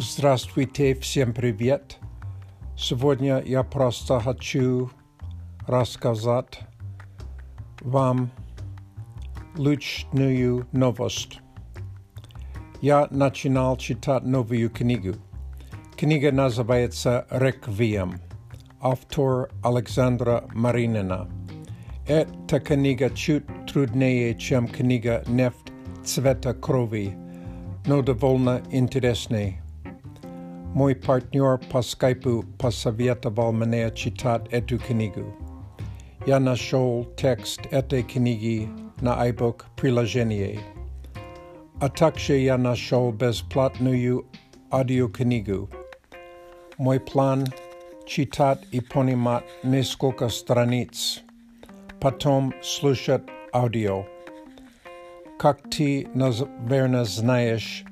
Здравствуйте, всем привет! Сегодня я просто хочу рассказать вам лучшую новость. Я начинал читать новую книгу. Книга называется «Реквием». Автор Александра Маринина. Эта книга чуть труднее, чем книга «Нефть цвета крови», но довольно интересная. Můj partner po Skypeu posavetoval mne čítat etu knihu. Já našel text ete knihy na iBook přiložení. A takže já našel bezplatnou audioknihu. Můj plán čítat i ponímat několik stranic, potom slyšet audio. Как ты, наверное, знаешь,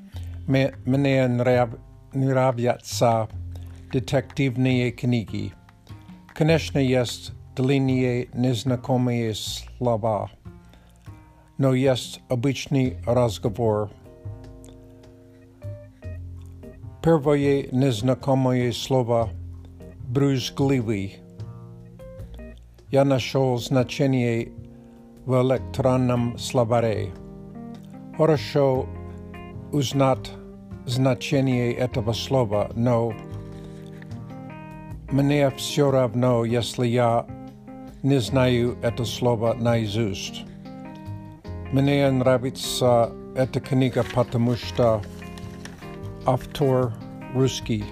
мне нрав Nirabiatsa, detektivnije knjigi. Konečně jest dlinije neznakomije slova, no jest obični rozgovor. Prvoje neznakomije slova bružglivi. Já našol značení v elektronnom slavare. Horošo uznat значение этого слова, но мне все равно, если я не знаю это слово наизусть. Мне нравится эта книга, потому что автор русский.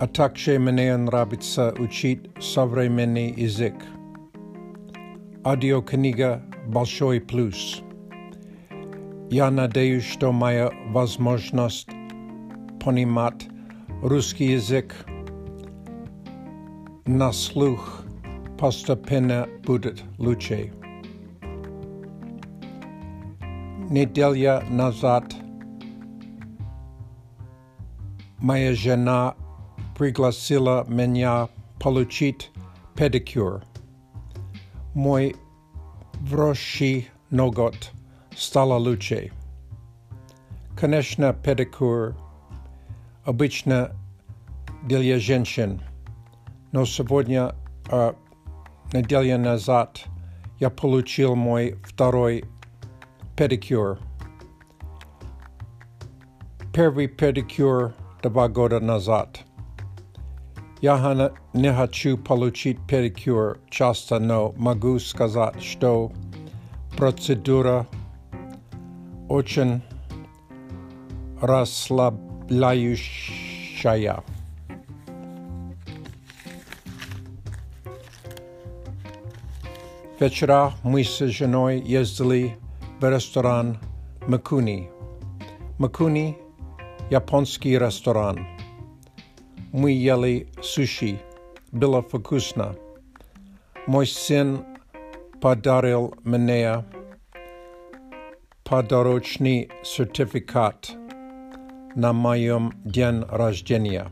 А также мне нравится учить современный язык. Аудиокнига «Большой плюс». Já nadeju, že mají možnost ponímat ruský jazyk na sluch postupně bude lepší. Nedělia nazad moje žena přiglasila mě polučit pedicure. Můj vroší nogot. стало лучше. Конечно, педикюр обычно для женщин, но сегодня, а, неделю назад, я получил мой второй педикюр. Первый педикюр два года назад. Я не хочу получить педикюр часто, но могу сказать, что процедура очень расслабляющая. Вечера мы с женой ездили в ресторан Макуни. Макуни – японский ресторан. Мы ели суши. Было вкусно. Мой сын подарил мне podoročný certifikát na mojom den rождения.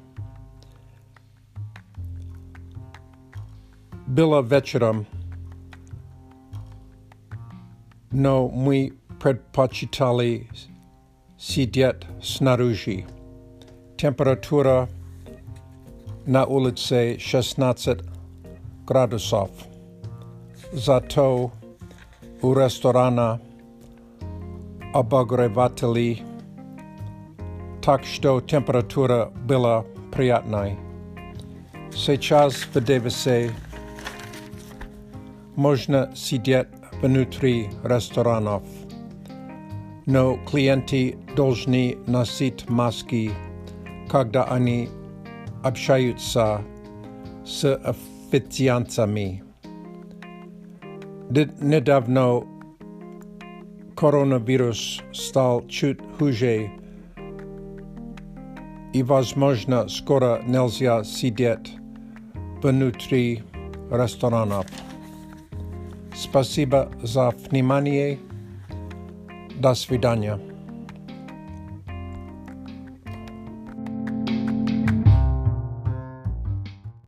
Bylo večerem, no my предпочитали сидеть снаружи. Температура на улице 16 градусов. Зато у ресторана обогреватели, так что температура была приятной. Сейчас в Девисе можно сидеть внутри ресторанов, но клиенты должны носить маски, когда они общаются с официантами. Недавно Koronavirus stal čut hůře i možná skoro nelze sedět vnitř restaurana. Спасибо за внимание. До свидания.